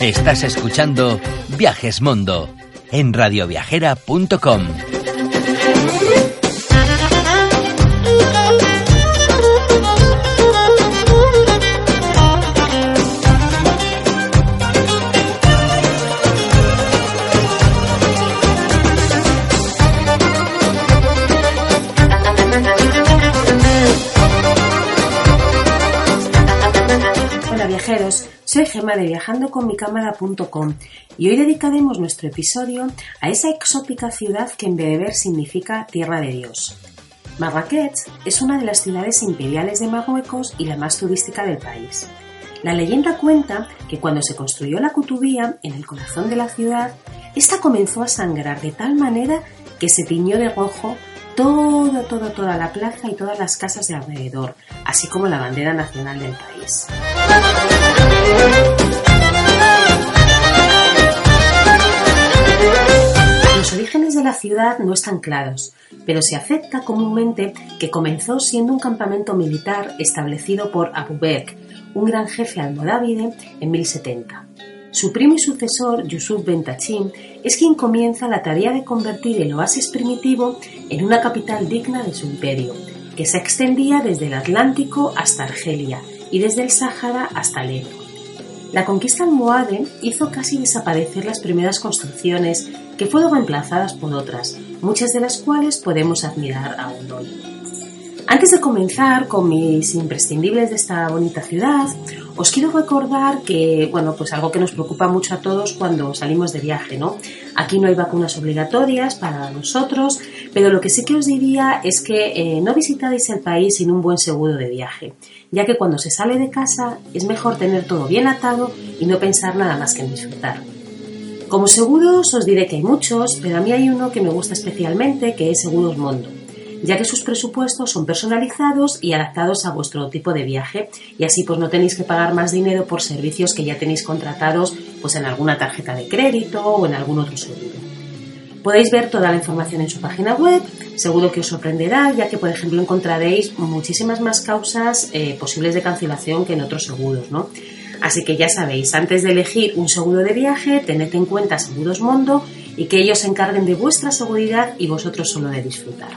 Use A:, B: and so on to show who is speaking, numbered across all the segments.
A: Estás escuchando Viajes Mundo en radioviajera.com.
B: Gema de viajandoconmicámara.com y hoy dedicaremos nuestro episodio a esa exótica ciudad que en beber significa tierra de Dios. Marrakech es una de las ciudades imperiales de Marruecos y la más turística del país. La leyenda cuenta que cuando se construyó la Kutubía en el corazón de la ciudad, esta comenzó a sangrar de tal manera que se tiñó de rojo todo, todo, toda la plaza y todas las casas de alrededor, así como la bandera nacional del país. Los orígenes de la ciudad no están claros, pero se acepta comúnmente que comenzó siendo un campamento militar establecido por Abu Bakr, un gran jefe almorávide, en 1070. Su primo y sucesor, Yusuf ben Tachim, es quien comienza la tarea de convertir el oasis primitivo en una capital digna de su imperio, que se extendía desde el Atlántico hasta Argelia y desde el Sáhara hasta Alepo. La conquista almohade hizo casi desaparecer las primeras construcciones que fueron reemplazadas por otras, muchas de las cuales podemos admirar aún hoy. Antes de comenzar con mis imprescindibles de esta bonita ciudad, os quiero recordar que, bueno, pues algo que nos preocupa mucho a todos cuando salimos de viaje, ¿no? Aquí no hay vacunas obligatorias para nosotros, pero lo que sí que os diría es que eh, no visitáis el país sin un buen seguro de viaje, ya que cuando se sale de casa es mejor tener todo bien atado y no pensar nada más que en disfrutar. Como seguros os diré que hay muchos, pero a mí hay uno que me gusta especialmente, que es Seguros Mondo ya que sus presupuestos son personalizados y adaptados a vuestro tipo de viaje y así pues no tenéis que pagar más dinero por servicios que ya tenéis contratados pues en alguna tarjeta de crédito o en algún otro seguro. Podéis ver toda la información en su página web, seguro que os sorprenderá ya que por ejemplo encontraréis muchísimas más causas eh, posibles de cancelación que en otros seguros, ¿no? Así que ya sabéis, antes de elegir un seguro de viaje, tened en cuenta Seguros Mondo y que ellos se encarguen de vuestra seguridad y vosotros solo de disfrutar.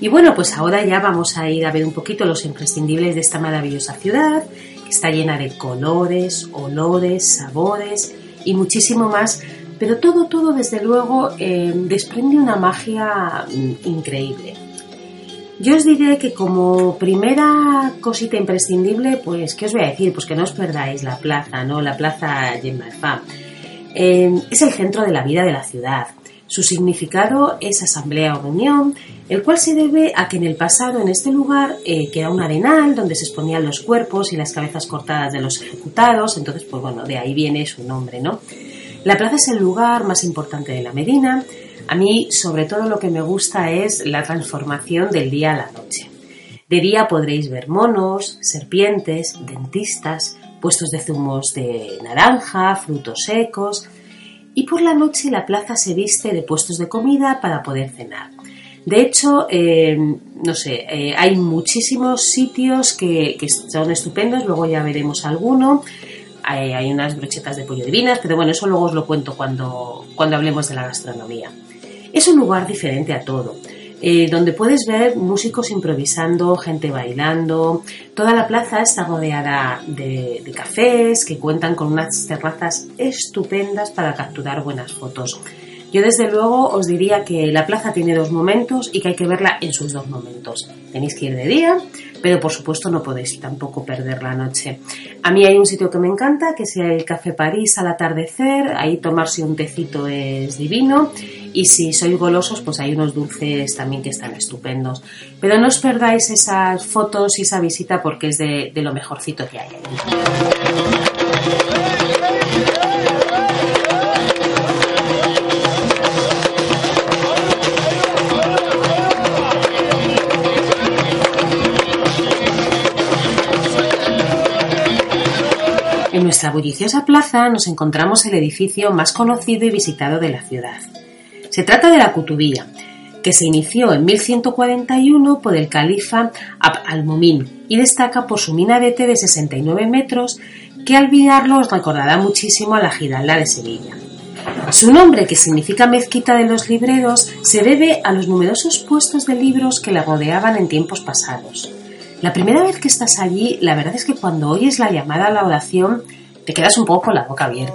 B: Y bueno, pues ahora ya vamos a ir a ver un poquito los imprescindibles de esta maravillosa ciudad, que está llena de colores, olores, sabores y muchísimo más, pero todo, todo desde luego eh, desprende una magia mm, increíble. Yo os diré que como primera cosita imprescindible, pues, ¿qué os voy a decir? Pues que no os perdáis la plaza, ¿no? La plaza Yemarfa. Eh, es el centro de la vida de la ciudad. Su significado es asamblea o reunión, el cual se debe a que en el pasado en este lugar eh, queda un arenal donde se exponían los cuerpos y las cabezas cortadas de los ejecutados, entonces pues bueno, de ahí viene su nombre, ¿no? La plaza es el lugar más importante de la Medina. A mí sobre todo lo que me gusta es la transformación del día a la noche. De día podréis ver monos, serpientes, dentistas, puestos de zumos de naranja, frutos secos, y por la noche la plaza se viste de puestos de comida para poder cenar. De hecho, eh, no sé, eh, hay muchísimos sitios que, son estupendos, luego ya veremos alguno. Hay, unas brochetas de pollo divinas, pero bueno, eso luego os lo cuento cuando, cuando hablemos de la gastronomía. Es un lugar diferente a todo. Eh, donde puedes ver músicos improvisando, gente bailando. Toda la plaza está rodeada de, de, cafés que cuentan con unas terrazas estupendas para capturar buenas fotos. Yo desde luego os diría que la plaza tiene dos momentos y que hay que verla en sus dos momentos. Tenéis que ir de día, pero por supuesto no podéis tampoco perder la noche. A mí hay un sitio que me encanta, que es el Café París al atardecer, ahí tomarse un tecito es divino y si sois golosos pues hay unos dulces también que están estupendos. Pero no os perdáis esas fotos y esa visita porque es de, de lo mejorcito que hay. Nuestra bulliciosa plaza nos encontramos el edificio más conocido y visitado de la ciudad. Se trata de la Cutubía, que se inició en 1141 por el califa Abd al-Mumin y destaca por su minarete de 69 metros que al mirarlo os recordará muchísimo a la Giralda de Sevilla. Su nombre, que significa mezquita de los libreros, se debe a los numerosos puestos de libros que la rodeaban en tiempos pasados. La primera vez que estás allí, la verdad es que cuando oyes la llamada a la oración, te quedas un poco con la boca abierta.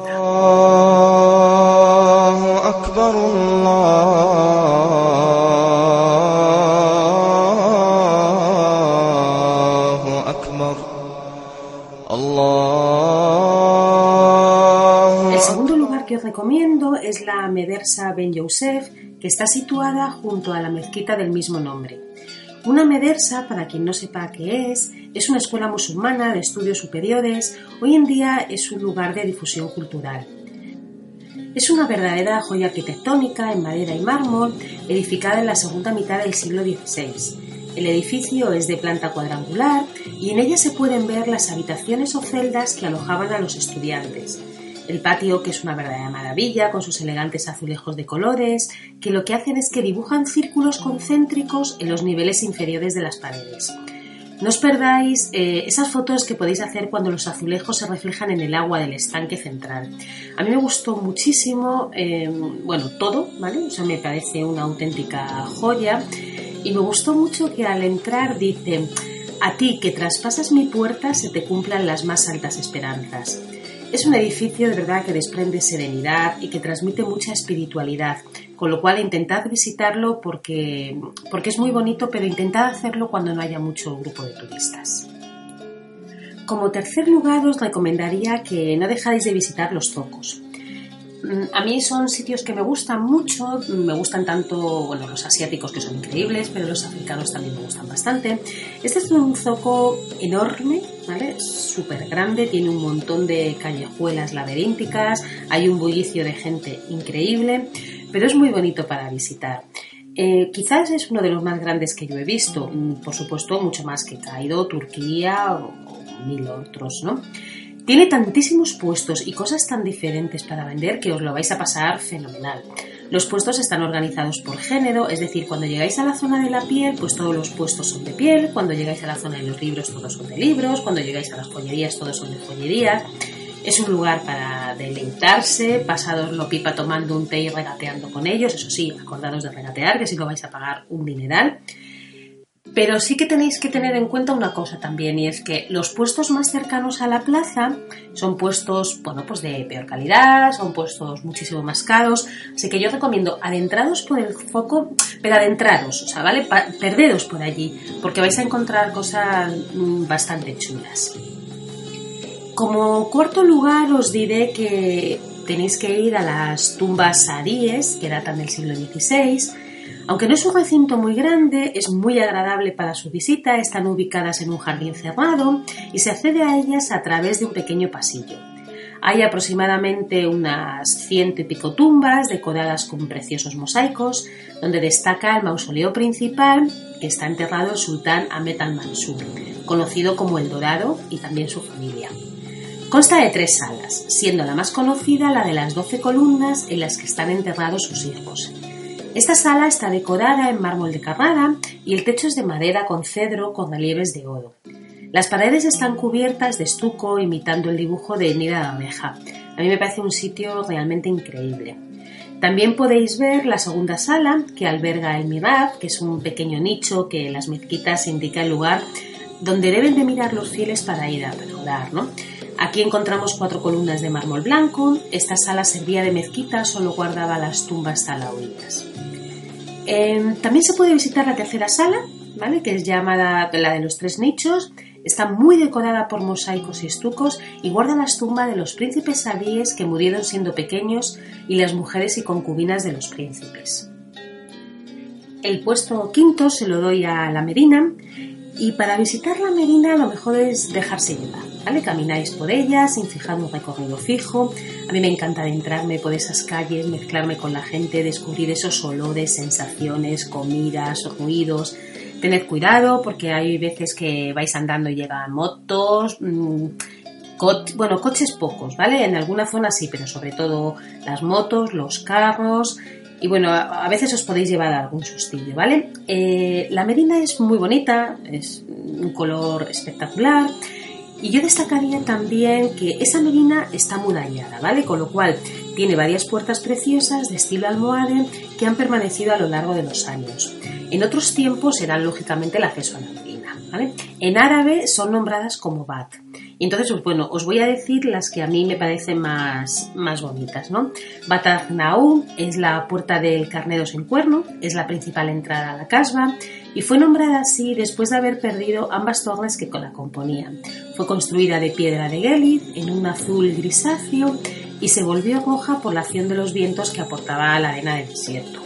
B: El segundo lugar que os recomiendo es la Medersa Ben Yosef, que está situada junto a la mezquita del mismo nombre. Una medersa, para quien no sepa qué es, es una escuela musulmana de estudios superiores, hoy en día es un lugar de difusión cultural. Es una verdadera joya arquitectónica en madera y mármol, edificada en la segunda mitad del siglo XVI. El edificio es de planta cuadrangular y en ella se pueden ver las habitaciones o celdas que alojaban a los estudiantes, el patio, que es una verdadera maravilla, con sus elegantes azulejos de colores, que lo que hacen es que dibujan círculos concéntricos en los niveles inferiores de las paredes. No os perdáis eh, esas fotos que podéis hacer cuando los azulejos se reflejan en el agua del estanque central. A mí me gustó muchísimo, eh, bueno, todo, ¿vale? O sea, me parece una auténtica joya. Y me gustó mucho que al entrar dice, a ti que traspasas mi puerta se te cumplan las más altas esperanzas. Es un edificio de verdad que desprende serenidad y que transmite mucha espiritualidad, con lo cual intentad visitarlo porque, porque es muy bonito, pero intentad hacerlo cuando no haya mucho grupo de turistas. Como tercer lugar os recomendaría que no dejáis de visitar los zocos. Mm, a mí son sitios que me gustan mucho, me gustan tanto bueno, los asiáticos que son increíbles, pero los africanos también me gustan bastante. Este es un zoco enorme, ¿vale? Súper grande, tiene un montón de callejuelas laberínticas, hay un bullicio de gente increíble, pero es muy bonito para visitar. Eh, quizás es uno de los más grandes que yo he visto, mm, por supuesto mucho más que Cairo, Turquía o, o mil otros, ¿no? Tiene tantísimos puestos y cosas tan diferentes para vender que os lo vais a pasar fenomenal. Los puestos están organizados por género, es decir, cuando llegáis a la zona de la piel, pues todos los puestos son de piel, cuando llegáis a la zona de los libros, todos son de libros, cuando llegáis a las joyerías, todos son de joyerías. Es un lugar para deleitarse, pasados lo pipa tomando un té y regateando con ellos, eso sí, acordados de regatear, que si lo vais a pagar un dineral. Pero sí que tenéis que tener en cuenta una cosa también, y es que los puestos más cercanos a la plaza son puestos, bueno, pues de peor calidad, son puestos muchísimo más caros. Así que yo recomiendo adentrados por el foco, pero adentrados, o sea, ¿vale? perderos por allí, porque vais a encontrar cosas mm, bastante chulas. Como cuarto lugar os diré que tenéis que ir a las tumbas saríes, que datan del siglo XVI, aunque no es un recinto muy grande, es muy agradable para su visita, están ubicadas en un jardín cerrado y se accede a ellas a través de un pequeño pasillo. Hay aproximadamente unas ciento y pico tumbas decoradas con preciosos mosaicos, donde destaca el mausoleo principal que está enterrado el sultán Ahmed al-Mansur, conocido como el Dorado y también su familia. Consta de tres salas, siendo la más conocida la de las doce columnas en las que están enterrados sus hijos. Esta sala está decorada en mármol de Carrara y el techo es de madera con cedro con relieves de oro. Las paredes están cubiertas de estuco imitando el dibujo de Nida de Abeja. A mí me parece un sitio realmente increíble. También podéis ver la segunda sala que alberga el Mirab, que es un pequeño nicho que las mezquitas indica el lugar donde deben de mirar los fieles para ir a orar, ¿no? Aquí encontramos cuatro columnas de mármol blanco. Esta sala servía de mezquita, solo guardaba las tumbas salahuitas. Em, también se puede visitar la tercera sala, ¿vale? que es llamada la de los tres nichos. Está muy decorada por mosaicos y estucos y guarda las tumbas de los príncipes sabíes que murieron siendo pequeños y las mujeres y concubinas de los príncipes. El puesto quinto se lo doy a la Medina y para visitar la Medina lo mejor es dejarse llevar, ¿vale? Camináis por ella sin fijar un recorrido fijo. A mí me encanta adentrarme por esas calles, mezclarme con la gente, descubrir esos olores, sensaciones, comidas, ruidos. Tened cuidado porque hay veces que vais andando y llegan motos, mm, bueno, coches pocos, ¿vale? En alguna zona sí, pero sobre todo las motos, los carros, y bueno, a veces os podéis llevar algún sustillo, ¿vale? Eh, la Medina es muy bonita, es un color espectacular. Y yo destacaría también que esa Medina está murallada, ¿vale? Con lo cual tiene varias puertas preciosas de estilo almohade que han permanecido a lo largo de los años. En otros tiempos eran lógicamente el acceso a la Medina, ¿vale? En árabe son nombradas como Bat y entonces, pues, bueno, os voy a decir las que a mí me parecen más, más bonitas, ¿no? Bataznaú es la puerta del Carnero sin cuerno, es la principal entrada a la casba y fue nombrada así después de haber perdido ambas torres que la componían. Fue construida de piedra de Gelid en un azul grisáceo y se volvió roja por la acción de los vientos que aportaba la arena del desierto.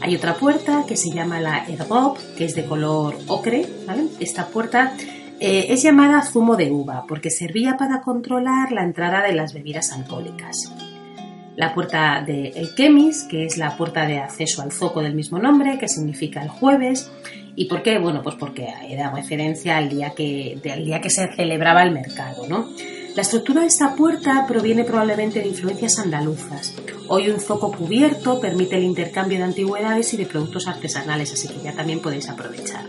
B: Hay otra puerta que se llama la Ergob, que es de color ocre. Esta puerta eh, es llamada zumo de uva porque servía para controlar la entrada de las bebidas alcohólicas. La puerta de El Kemis, que es la puerta de acceso al zoco del mismo nombre, que significa el jueves. ¿Y por qué? Bueno, pues porque era referencia al día que, día que se celebraba el mercado, ¿no? La estructura de esta puerta proviene probablemente de influencias andaluzas. Hoy un zoco cubierto permite el intercambio de antigüedades y de productos artesanales, así que ya también podéis aprovechar.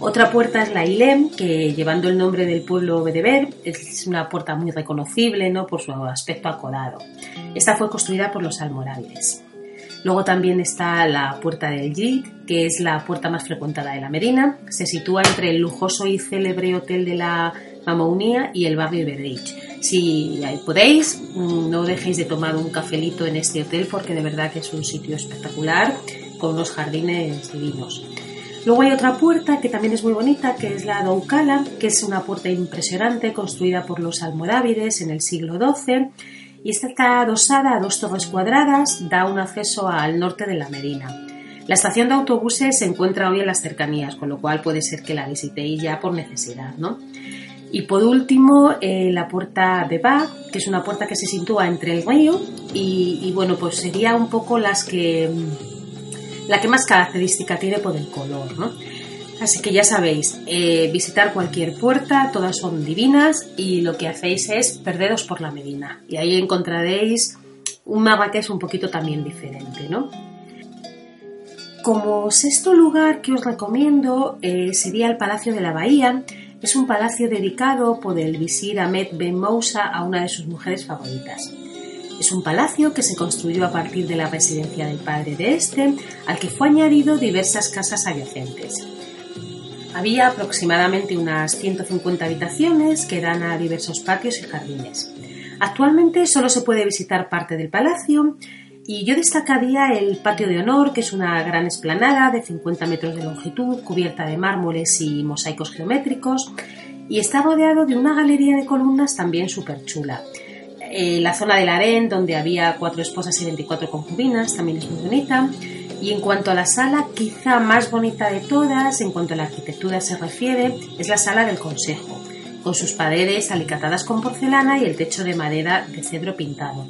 B: Otra puerta es la Ilem, que llevando el nombre del pueblo Bedeber, es una puerta muy reconocible ¿no? por su aspecto acodado. Esta fue construida por los almorávides. Luego también está la puerta del Yid, que es la puerta más frecuentada de la Medina. Se sitúa entre el lujoso y célebre hotel de la Mamounía y el barrio Bedrich. Si podéis, mm, no dejéis de tomar un cafelito en este hotel porque de verdad que es un sitio espectacular con unos jardines divinos. Luego hay otra puerta que también es muy bonita, que es la Doukala, que es una puerta impresionante construida por los almorávides en el siglo XII y está adosada a dos torres cuadradas, da un acceso al norte de la Medina. La estación de autobuses se encuentra hoy en las cercanías, con lo cual puede ser que la visitéis ya por necesidad, ¿no? Y por último, eh, la puerta de Bach, que es una puerta que se sitúa entre el río y, y bueno, pues sería un poco las que la que más característica tiene por el color, ¿no? Así que ya sabéis, eh, visitar cualquier puerta, todas son divinas y lo que hacéis es perderos por la Medina. Y ahí encontraréis un es un poquito también diferente, ¿no? Como sexto lugar que os recomiendo eh, sería el Palacio de la Bahía. Es un palacio dedicado por el visir Ahmed Ben Moussa a una de sus mujeres favoritas. Es un palacio que se construyó a partir de la residencia del padre de este, al que fue añadido diversas casas adyacentes. Había aproximadamente unas 150 habitaciones que dan a diversos patios y jardines. Actualmente solo se puede visitar parte del palacio y yo destacaría el patio de honor, que es una gran esplanada de 50 metros de longitud, cubierta de mármoles y mosaicos geométricos, y está rodeado de una galería de columnas también súper chula. Eh, la zona del harén, donde había cuatro esposas y 24 concubinas, también es muy bonita. Y en cuanto a la sala, quizá más bonita de todas, en cuanto a la arquitectura se refiere, es la sala del consejo, con sus paredes alicatadas con porcelana y el techo de madera de cedro pintado.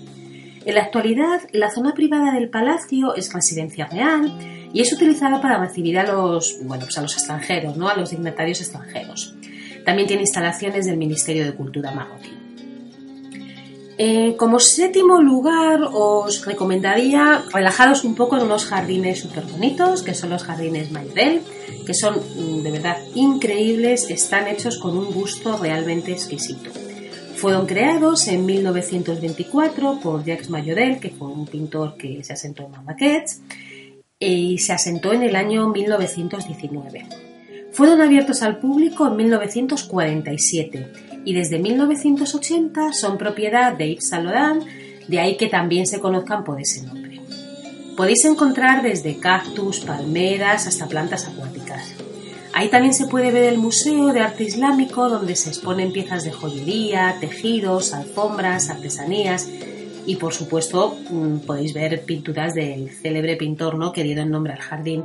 B: En la actualidad, la zona privada del palacio es residencia real y es utilizada para recibir a los, bueno, pues a los extranjeros, ¿no? a los dignatarios extranjeros. También tiene instalaciones del Ministerio de Cultura marroquí. Eh, como séptimo lugar os recomendaría relajaros un poco en unos jardines súper bonitos, que son los jardines Maybell, que son mm, de verdad increíbles, están hechos con un gusto realmente exquisito. Fueron creados en 1924 por Jacques Mayodel, que fue un pintor que se asentó en Marrakech, y se asentó en el año 1919. Fueron abiertos al público en 1947 y desde 1980 son propiedad de Yves Saint Laurent, de ahí que también se conozcan por ese nombre. Podéis encontrar desde cactus, palmeras hasta plantas acuáticas. Ahí también se puede ver el Museo de Arte Islámico, donde se exponen piezas de joyería, tejidos, alfombras, artesanías y por supuesto mm, podéis ver pinturas del célebre pintor ¿no? que dio el nombre al jardín.